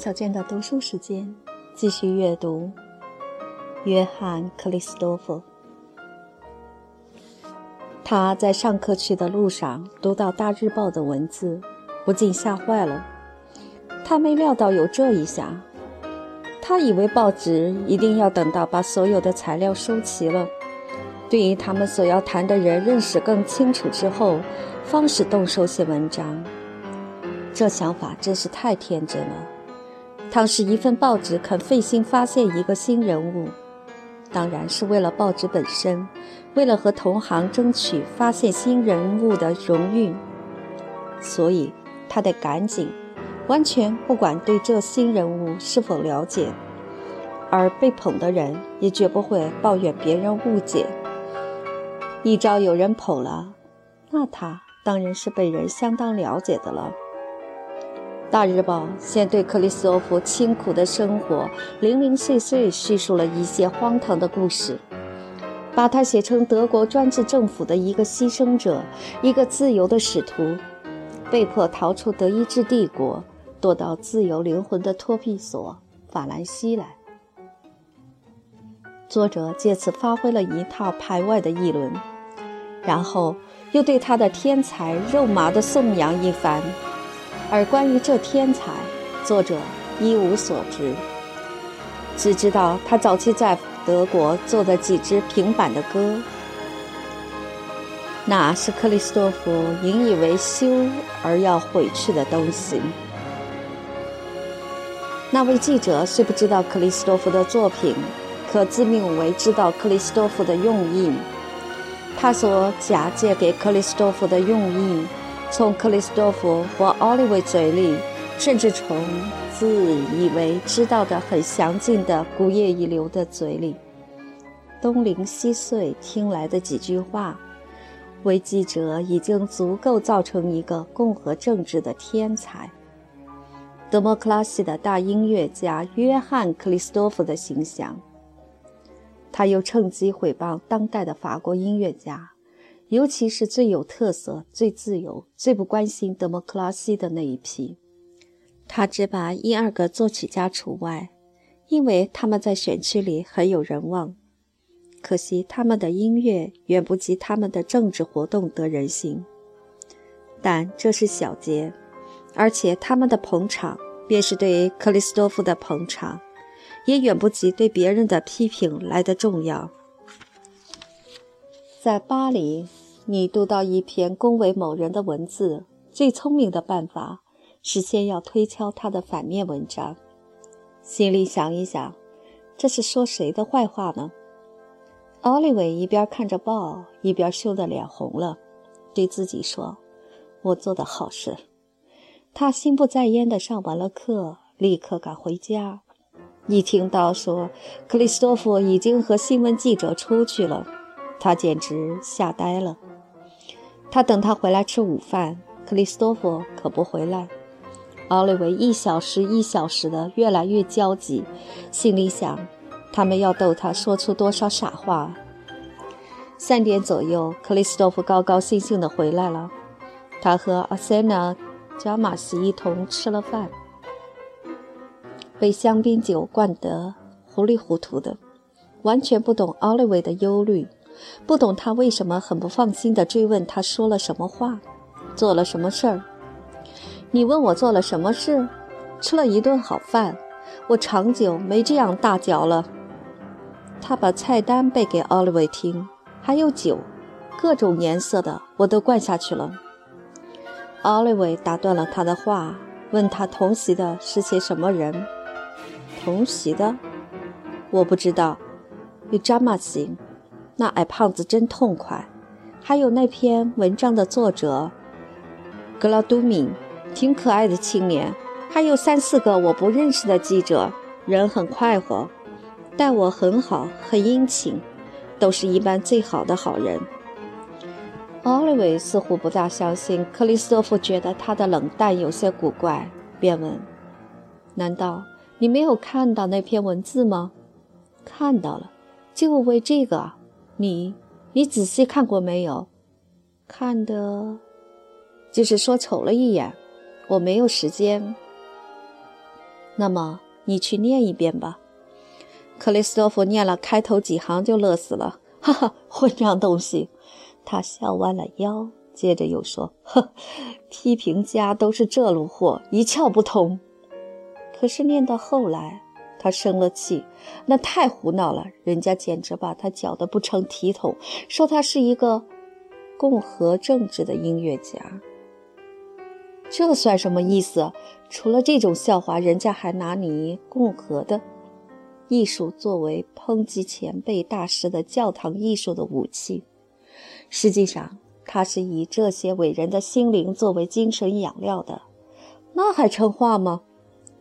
小娟的读书时间，继续阅读约翰·克里斯多夫。他在上课去的路上读到《大日报》的文字，不禁吓坏了。他没料到有这一下，他以为报纸一定要等到把所有的材料收齐了，对于他们所要谈的人认识更清楚之后，方使动手写文章。这想法真是太天真了。倘使一份报纸肯费心发现一个新人物，当然是为了报纸本身，为了和同行争取发现新人物的荣誉，所以他得赶紧，完全不管对这新人物是否了解，而被捧的人也绝不会抱怨别人误解。一朝有人捧了，那他当然是被人相当了解的了。大日报先对克里斯托夫清苦的生活零零碎碎叙述了一些荒唐的故事，把他写成德国专制政府的一个牺牲者，一个自由的使徒，被迫逃出德意志帝国，躲到自由灵魂的托庇所法兰西来。作者借此发挥了一套排外的议论，然后又对他的天才肉麻的颂扬一番。而关于这天才，作者一无所知，只知道他早期在德国做的几支平板的歌，那是克里斯多夫引以为羞而要毁去的东西。那位记者虽不知道克里斯多夫的作品，可自命为知道克里斯多夫的用意。他所假借给克里斯多夫的用意。从克里斯多夫或奥利维嘴里，甚至从自以为知道的很详尽的古叶一流的嘴里，东零西碎听来的几句话，为记者已经足够造成一个共和政治的天才——德莫克拉西的大音乐家约翰·克里斯多夫的形象。他又趁机毁谤当代的法国音乐家。尤其是最有特色、最自由、最不关心德谟克拉西的那一批，他只把一二个作曲家除外，因为他们在选区里很有人望。可惜他们的音乐远不及他们的政治活动得人心。但这是小节，而且他们的捧场，便是对克里斯多夫的捧场，也远不及对别人的批评来的重要。在巴黎，你读到一篇恭维某人的文字，最聪明的办法是先要推敲他的反面文章，心里想一想，这是说谁的坏话呢？奥利维一边看着报，一边羞得脸红了，对自己说：“我做的好事。”他心不在焉地上完了课，立刻赶回家。一听到说克里斯托夫已经和新闻记者出去了。他简直吓呆了。他等他回来吃午饭，克里斯多夫可不回来。奥利维一小时一小时的越来越焦急，心里想：他们要逗他说出多少傻话。三点左右，克里斯多夫高高兴兴地回来了。他和阿塞娜·加马斯一同吃了饭，被香槟酒灌得糊里糊涂的，完全不懂奥利维的忧虑。不懂他为什么很不放心地追问他说了什么话，做了什么事儿？你问我做了什么事？吃了一顿好饭，我长久没这样大嚼了。他把菜单背给奥利维听，还有酒，各种颜色的我都灌下去了。奥利维打断了他的话，问他同席的是些什么人？同席的，我不知道。与詹玛行。那矮胖子真痛快，还有那篇文章的作者格拉都敏，挺可爱的青年，还有三四个我不认识的记者，人很快活，待我很好，很殷勤，都是一般最好的好人。奥利维似乎不大相信克里斯托夫觉得他的冷淡有些古怪，便问：“难道你没有看到那篇文字吗？”“看到了，就为这个。”你，你仔细看过没有？看的，就是说瞅了一眼，我没有时间。那么你去念一遍吧。克里斯托夫念了开头几行就乐死了，哈哈，混账东西！他笑弯了腰，接着又说：“呵，批评家都是这路货，一窍不通。”可是念到后来，他生了气，那太胡闹了，人家简直把他搅得不成体统，说他是一个共和政治的音乐家。这算什么意思？除了这种笑话，人家还拿你共和的。艺术作为抨击前辈大师的教堂艺术的武器，实际上他是以这些伟人的心灵作为精神养料的，那还成话吗？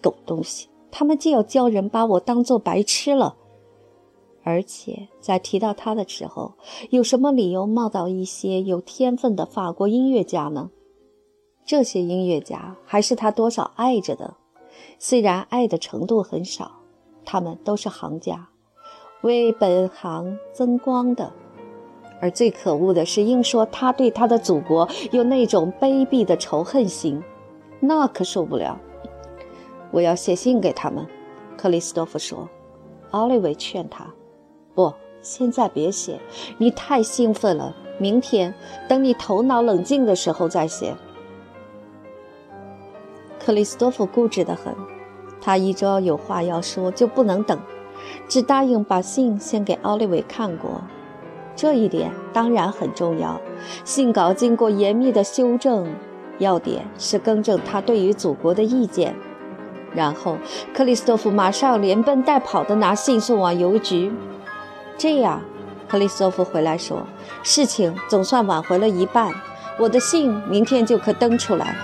狗东西，他们就要教人把我当做白痴了。而且在提到他的时候，有什么理由冒到一些有天分的法国音乐家呢？这些音乐家还是他多少爱着的，虽然爱的程度很少。他们都是行家，为本行增光的。而最可恶的是，硬说他对他的祖国有那种卑鄙的仇恨心，那可受不了。我要写信给他们。克里斯多夫说。奥利维劝他：“不，现在别写，你太兴奋了。明天，等你头脑冷静的时候再写。”克里斯多夫固执得很。他一朝有话要说，就不能等，只答应把信先给奥利维看过。这一点当然很重要。信稿经过严密的修正，要点是更正他对于祖国的意见。然后，克里斯托弗马上连奔带跑地拿信送往邮局。这样，克里斯托弗回来说：“事情总算挽回了一半，我的信明天就可登出来。”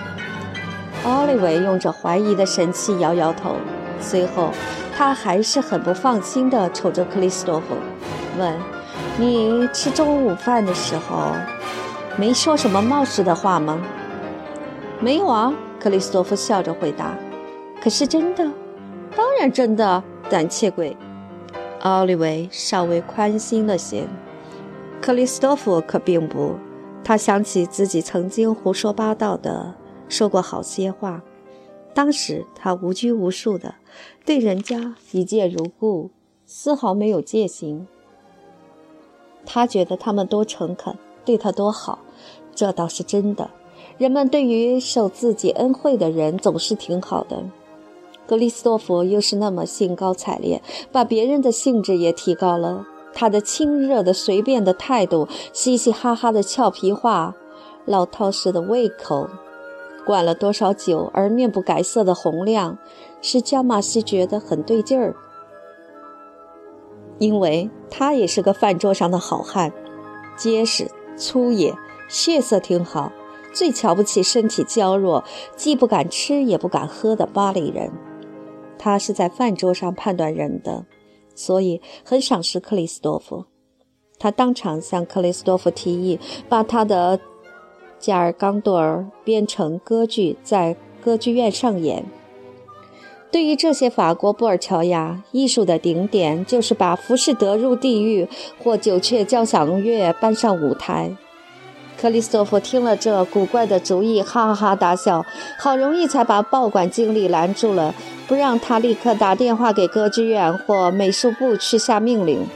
奥利维用着怀疑的神气摇摇头，随后他还是很不放心地瞅着克里斯托夫，问：“你吃中午饭的时候没说什么冒失的话吗？”“没有啊。”克里斯托夫笑着回答。“可是真的？”“当然真的，胆怯鬼。”奥利维稍微宽心了些，克里斯托夫可并不。他想起自己曾经胡说八道的。说过好些话，当时他无拘无束的对人家一见如故，丝毫没有戒心。他觉得他们多诚恳，对他多好，这倒是真的。人们对于受自己恩惠的人总是挺好的。格里斯多夫又是那么兴高采烈，把别人的兴致也提高了。他的亲热的随便的态度，嘻嘻哈哈的俏皮话，老套式的胃口。灌了多少酒而面不改色的洪亮，使加马西觉得很对劲儿，因为他也是个饭桌上的好汉，结实粗野，血色挺好，最瞧不起身体娇弱、既不敢吃也不敢喝的巴黎人。他是在饭桌上判断人的，所以很赏识克里斯多夫。他当场向克里斯多夫提议，把他的。加尔冈多尔编成歌剧，在歌剧院上演。对于这些法国布尔乔亚，艺术的顶点就是把《浮士德入地狱》或《九雀交响乐》搬上舞台。克里斯托夫听了这古怪的主意，哈哈大笑。好容易才把报馆经理拦住了，不让他立刻打电话给歌剧院或美术部去下命令。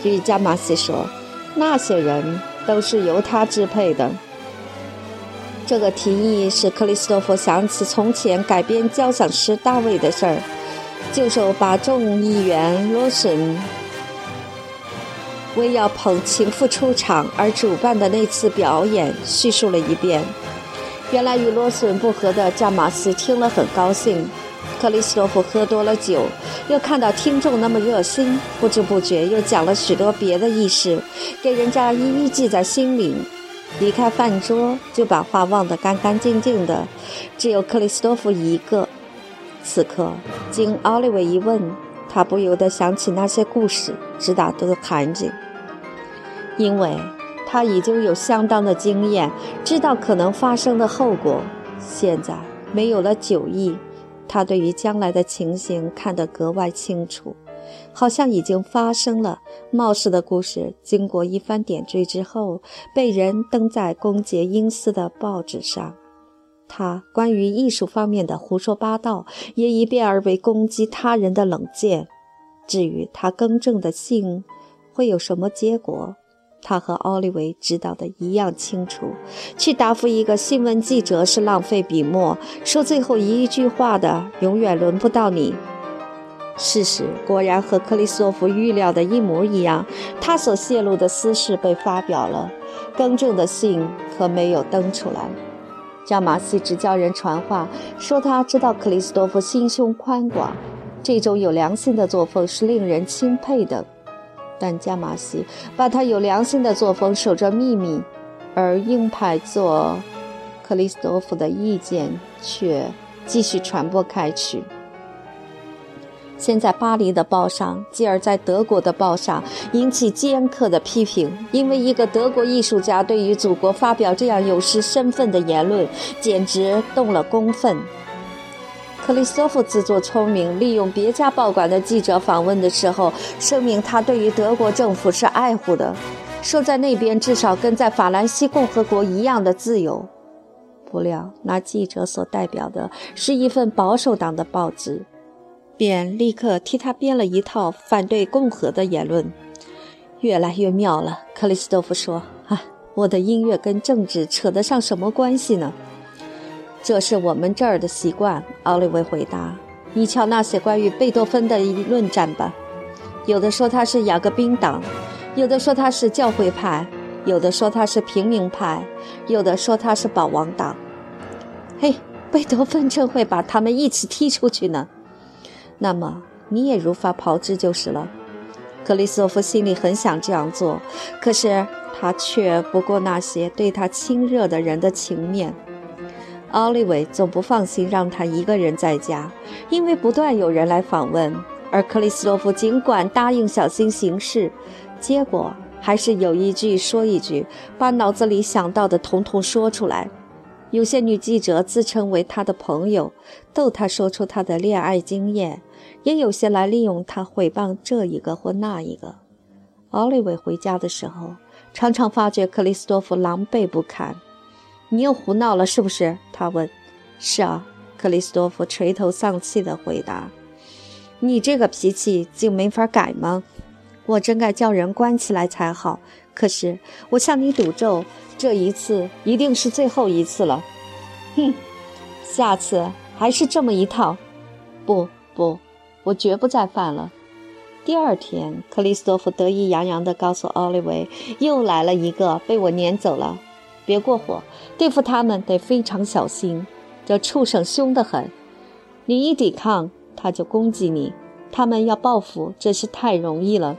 据加马西说，那些人都是由他支配的。这个提议使克里斯托弗想起从前改编交响诗大卫的事儿，就手把众议员罗森为要捧情妇出场而主办的那次表演叙述了一遍。原来与罗森不和的加马斯听了很高兴。克里斯多夫喝多了酒，又看到听众那么热心，不知不觉又讲了许多别的意事，给人家一一记在心里。离开饭桌，就把话忘得干干净净的，只有克里斯多夫一个。此刻，经奥利维一问，他不由得想起那些故事，直打得寒噤。因为他已经有相当的经验，知道可能发生的后果。现在没有了酒意，他对于将来的情形看得格外清楚。好像已经发生了。冒失的故事经过一番点缀之后，被人登在公节英斯的报纸上。他关于艺术方面的胡说八道，也一变而为攻击他人的冷箭。至于他更正的信会有什么结果，他和奥利维知道的一样清楚。去答复一个新闻记者是浪费笔墨，说最后一句话的永远轮不到你。事实果然和克里斯托弗预料的一模一样，他所泄露的私事被发表了，更正的信可没有登出来。加马西只叫人传话，说他知道克里斯多夫心胸宽广，这种有良心的作风是令人钦佩的。但加马西把他有良心的作风守着秘密，而硬派做克里斯多夫的意见却继续传播开去。先在巴黎的报上，继而在德国的报上引起尖刻的批评，因为一个德国艺术家对于祖国发表这样有失身份的言论，简直动了公愤。克里斯托夫自作聪明，利用别家报馆的记者访问的时候，声明他对于德国政府是爱护的，说在那边至少跟在法兰西共和国一样的自由。不料那记者所代表的是一份保守党的报纸。便立刻替他编了一套反对共和的言论，越来越妙了。克里斯托夫说：“啊，我的音乐跟政治扯得上什么关系呢？”这是我们这儿的习惯。”奥利维回答。“你瞧那些关于贝多芬的论战吧，有的说他是雅各宾党，有的说他是教会派，有的说他是平民派，有的说他是保王党。嘿，贝多芬正会把他们一起踢出去呢。”那么你也如法炮制就是了。克里斯托夫心里很想这样做，可是他却不顾那些对他亲热的人的情面。奥利维总不放心让他一个人在家，因为不断有人来访问。而克里斯托夫尽管答应小心行事，结果还是有一句说一句，把脑子里想到的统统说出来。有些女记者自称为他的朋友，逗他说出他的恋爱经验。也有些来利用他诽谤这一个或那一个。奥利维回家的时候，常常发觉克里斯多夫狼狈不堪。你又胡闹了是不是？他问。是啊，克里斯多夫垂头丧气地回答。你这个脾气竟没法改吗？我真该叫人关起来才好。可是我向你赌咒，这一次一定是最后一次了。哼，下次还是这么一套。不不。我绝不再犯了。第二天，克里斯多夫得意洋洋地告诉奥利维：“又来了一个，被我撵走了。别过火，对付他们得非常小心。这畜生凶得很，你一抵抗，他就攻击你。他们要报复，真是太容易了。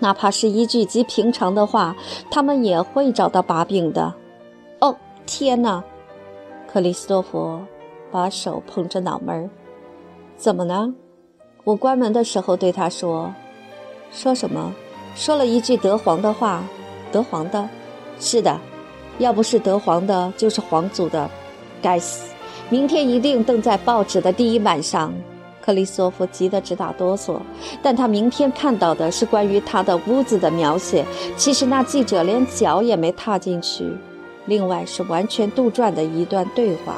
哪怕是一句极平常的话，他们也会找到把柄的。哦，天哪！”克里斯多夫把手捧着脑门儿。怎么呢？我关门的时候对他说：“说什么？说了一句德皇的话。德皇的，是的，要不是德皇的，就是皇族的。该死！明天一定登在报纸的第一版上。”克里索夫急得直打哆嗦。但他明天看到的是关于他的屋子的描写。其实那记者连脚也没踏进去。另外是完全杜撰的一段对话。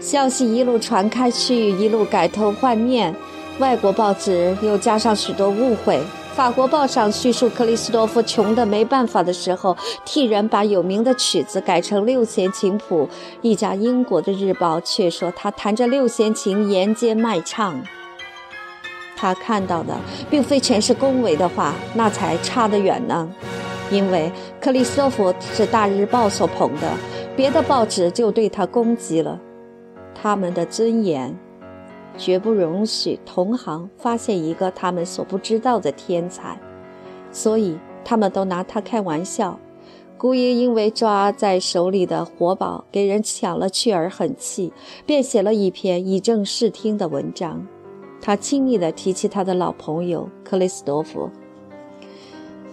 消息一路传开去，一路改头换面。外国报纸又加上许多误会。法国报上叙述克里斯多夫穷得没办法的时候，替人把有名的曲子改成六弦琴谱。一家英国的日报却说他弹着六弦琴沿街卖唱。他看到的并非全是恭维的话，那才差得远呢。因为克里斯多夫是大日报所捧的，别的报纸就对他攻击了。他们的尊严绝不容许同行发现一个他们所不知道的天才，所以他们都拿他开玩笑。姑爷因为抓在手里的活宝给人抢了去而很气，便写了一篇以正视听的文章。他亲昵地提起他的老朋友克里斯多夫。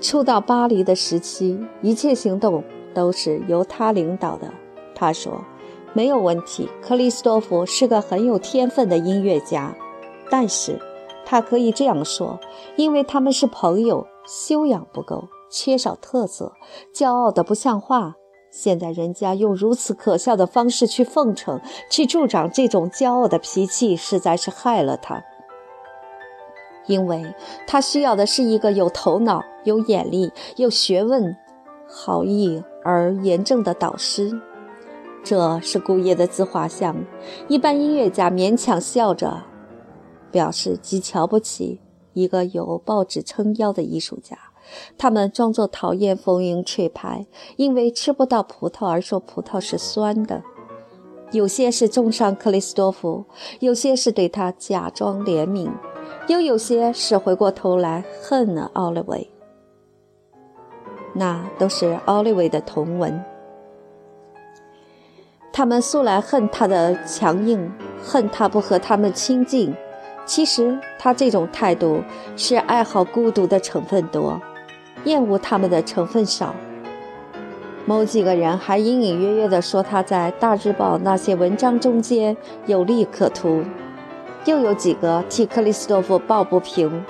初到巴黎的时期，一切行动都是由他领导的。他说。没有问题，克里斯多夫是个很有天分的音乐家，但是，他可以这样说，因为他们是朋友，修养不够，缺少特色，骄傲的不像话，现在人家用如此可笑的方式去奉承、去助长这种骄傲的脾气，实在是害了他。因为他需要的是一个有头脑、有眼力、有学问、好意而严正的导师。这是顾叶的自画像。一般音乐家勉强笑着，表示极瞧不起一个有报纸撑腰的艺术家。他们装作讨厌风云吹牌，因为吃不到葡萄而说葡萄是酸的。有些是重伤克里斯多夫，有些是对他假装怜悯。又有些是回过头来恨了奥利维，那都是奥利维的同文。他们素来恨他的强硬，恨他不和他们亲近。其实他这种态度是爱好孤独的成分多，厌恶他们的成分少。某几个人还隐隐约约地说他在《大日报》那些文章中间有利可图。又有几个替克里斯多夫抱不平，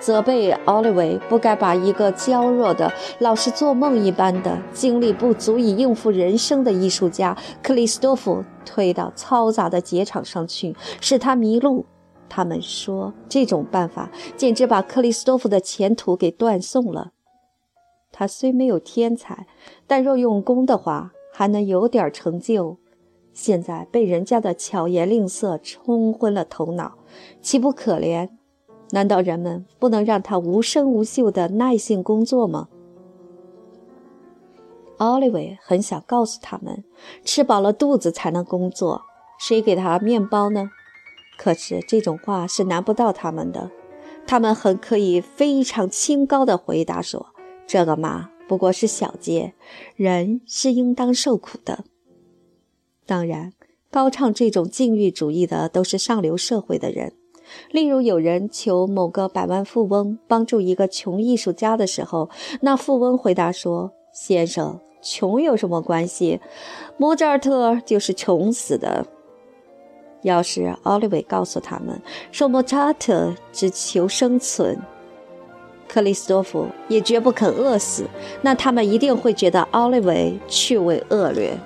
责备奥利维不该把一个娇弱的、老是做梦一般的、精力不足以应付人生的艺术家克里斯多夫推到嘈杂的节场上去，使他迷路。他们说这种办法简直把克里斯多夫的前途给断送了。他虽没有天才，但若用功的话，还能有点成就。现在被人家的巧言令色冲昏了头脑，岂不可怜？难道人们不能让他无声无息的耐心工作吗？奥利维很想告诉他们，吃饱了肚子才能工作，谁给他面包呢？可是这种话是难不到他们的，他们很可以非常清高的回答说：“这个嘛，不过是小节，人是应当受苦的。”当然，高唱这种禁欲主义的都是上流社会的人。例如，有人求某个百万富翁帮助一个穷艺术家的时候，那富翁回答说：“先生，穷有什么关系？莫扎特就是穷死的。”要是奥利维告诉他们说莫扎特只求生存，克里斯多夫也绝不肯饿死，那他们一定会觉得奥利维趣味恶劣。